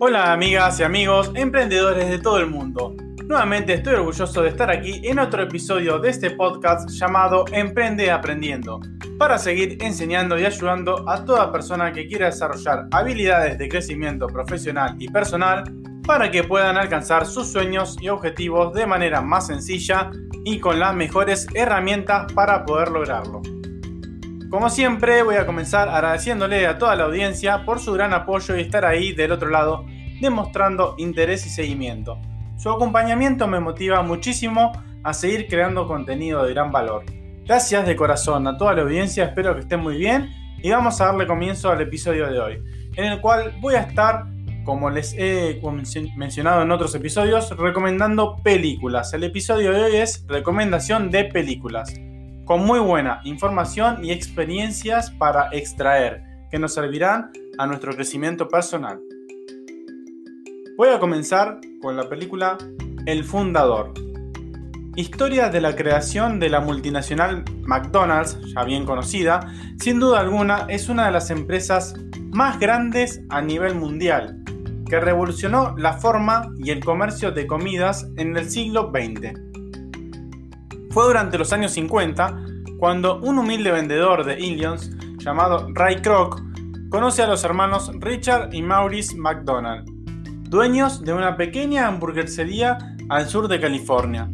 Hola amigas y amigos, emprendedores de todo el mundo. Nuevamente estoy orgulloso de estar aquí en otro episodio de este podcast llamado Emprende Aprendiendo, para seguir enseñando y ayudando a toda persona que quiera desarrollar habilidades de crecimiento profesional y personal para que puedan alcanzar sus sueños y objetivos de manera más sencilla y con las mejores herramientas para poder lograrlo. Como siempre, voy a comenzar agradeciéndole a toda la audiencia por su gran apoyo y estar ahí del otro lado, demostrando interés y seguimiento. Su acompañamiento me motiva muchísimo a seguir creando contenido de gran valor. Gracias de corazón a toda la audiencia, espero que estén muy bien y vamos a darle comienzo al episodio de hoy, en el cual voy a estar, como les he mencionado en otros episodios, recomendando películas. El episodio de hoy es recomendación de películas con muy buena información y experiencias para extraer que nos servirán a nuestro crecimiento personal. Voy a comenzar con la película El Fundador. Historia de la creación de la multinacional McDonald's, ya bien conocida, sin duda alguna es una de las empresas más grandes a nivel mundial, que revolucionó la forma y el comercio de comidas en el siglo XX. Fue durante los años 50 cuando un humilde vendedor de Illions llamado Ray Kroc conoce a los hermanos Richard y Maurice McDonald, dueños de una pequeña hamburguesería al sur de California.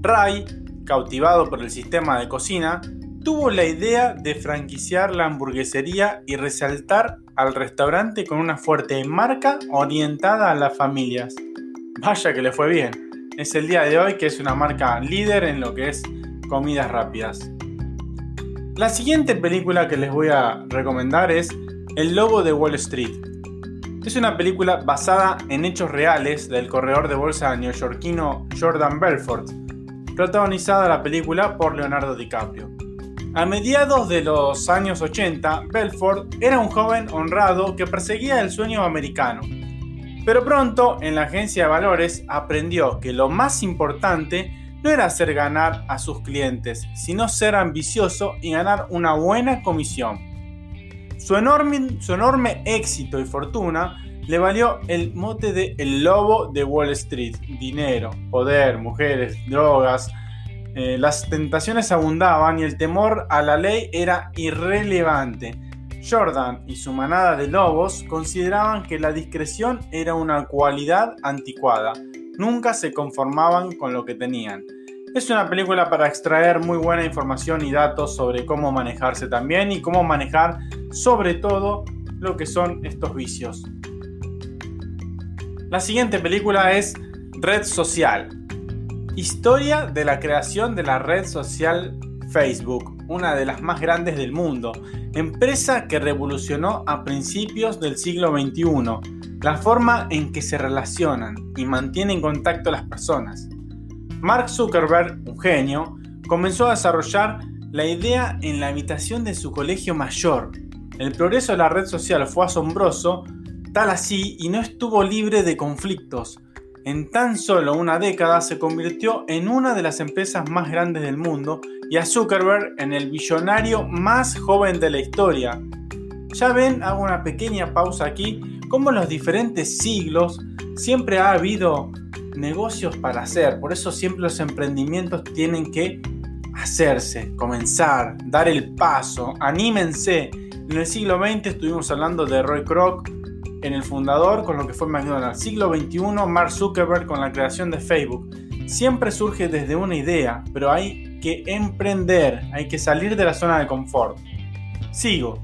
Ray, cautivado por el sistema de cocina, tuvo la idea de franquiciar la hamburguesería y resaltar al restaurante con una fuerte marca orientada a las familias. Vaya que le fue bien es el día de hoy, que es una marca líder en lo que es comidas rápidas. La siguiente película que les voy a recomendar es El Lobo de Wall Street. Es una película basada en hechos reales del corredor de bolsa neoyorquino Jordan Belfort, protagonizada la película por Leonardo DiCaprio. A mediados de los años 80, Belfort era un joven honrado que perseguía el sueño americano pero pronto en la agencia de valores aprendió que lo más importante no era hacer ganar a sus clientes, sino ser ambicioso y ganar una buena comisión. Su enorme, éxito y fortuna le valió el mote de el lobo de Wall Street. Dinero, poder, mujeres, drogas. Eh, las tentaciones abundaban y el temor a la ley era irrelevante. Jordan y su manada de lobos consideraban que la discreción era una cualidad anticuada. Nunca se conformaban con lo que tenían. Es una película para extraer muy buena información y datos sobre cómo manejarse también y cómo manejar sobre todo lo que son estos vicios. La siguiente película es Red Social. Historia de la creación de la red social Facebook, una de las más grandes del mundo, empresa que revolucionó a principios del siglo XXI la forma en que se relacionan y mantienen contacto las personas. Mark Zuckerberg, un genio, comenzó a desarrollar la idea en la habitación de su colegio mayor. El progreso de la red social fue asombroso, tal así y no estuvo libre de conflictos. En tan solo una década se convirtió en una de las empresas más grandes del mundo y a Zuckerberg en el billonario más joven de la historia. Ya ven, hago una pequeña pausa aquí, como en los diferentes siglos siempre ha habido negocios para hacer, por eso siempre los emprendimientos tienen que hacerse, comenzar, dar el paso, anímense. En el siglo XX estuvimos hablando de Roy Kroc, en el fundador con lo que fue McDonald's, siglo XXI Mark Zuckerberg con la creación de Facebook. Siempre surge desde una idea, pero hay que emprender, hay que salir de la zona de confort. Sigo.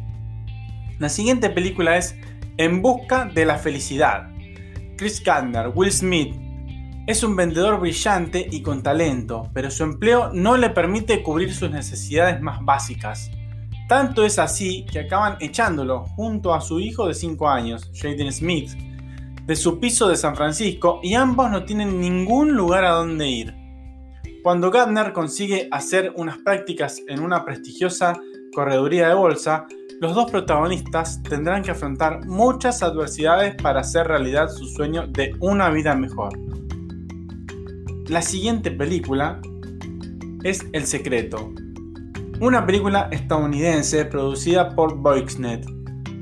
La siguiente película es En busca de la felicidad. Chris Gardner, Will Smith, es un vendedor brillante y con talento, pero su empleo no le permite cubrir sus necesidades más básicas. Tanto es así que acaban echándolo junto a su hijo de 5 años, Jaden Smith, de su piso de San Francisco y ambos no tienen ningún lugar a donde ir. Cuando Gardner consigue hacer unas prácticas en una prestigiosa correduría de bolsa, los dos protagonistas tendrán que afrontar muchas adversidades para hacer realidad su sueño de una vida mejor. La siguiente película es El Secreto, una película estadounidense producida por Voixnet,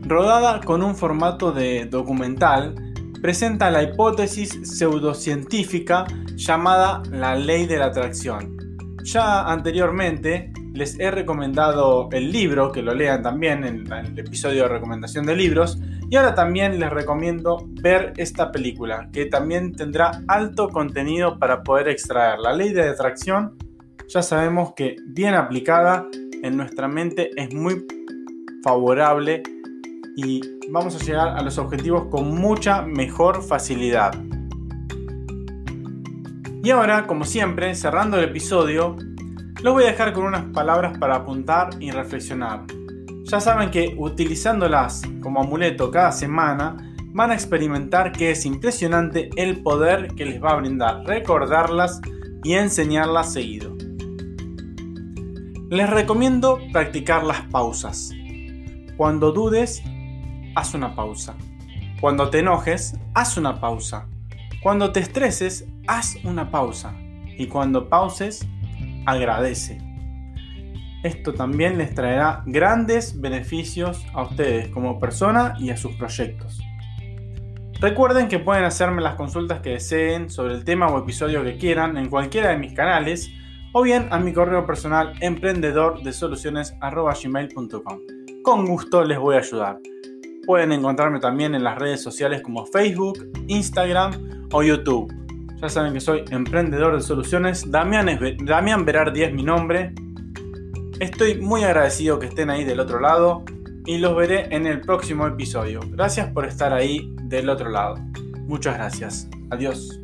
rodada con un formato de documental, presenta la hipótesis pseudocientífica llamada la ley de la atracción. Ya anteriormente les he recomendado el libro, que lo lean también en el episodio de recomendación de libros, y ahora también les recomiendo ver esta película, que también tendrá alto contenido para poder extraer. La ley de atracción ya sabemos que bien aplicada en nuestra mente es muy favorable y vamos a llegar a los objetivos con mucha mejor facilidad. Y ahora, como siempre, cerrando el episodio, los voy a dejar con unas palabras para apuntar y reflexionar. Ya saben que utilizándolas como amuleto cada semana, van a experimentar que es impresionante el poder que les va a brindar recordarlas y enseñarlas seguido. Les recomiendo practicar las pausas. Cuando dudes, haz una pausa. Cuando te enojes, haz una pausa. Cuando te estreses, haz una pausa. Y cuando pauses, agradece. Esto también les traerá grandes beneficios a ustedes como persona y a sus proyectos. Recuerden que pueden hacerme las consultas que deseen sobre el tema o episodio que quieran en cualquiera de mis canales o bien a mi correo personal emprendedor. Con gusto les voy a ayudar. Pueden encontrarme también en las redes sociales como Facebook, Instagram o YouTube. Ya saben que soy emprendedor de soluciones. Damián, es, Damián es mi nombre. Estoy muy agradecido que estén ahí del otro lado y los veré en el próximo episodio. Gracias por estar ahí del otro lado. Muchas gracias. Adiós.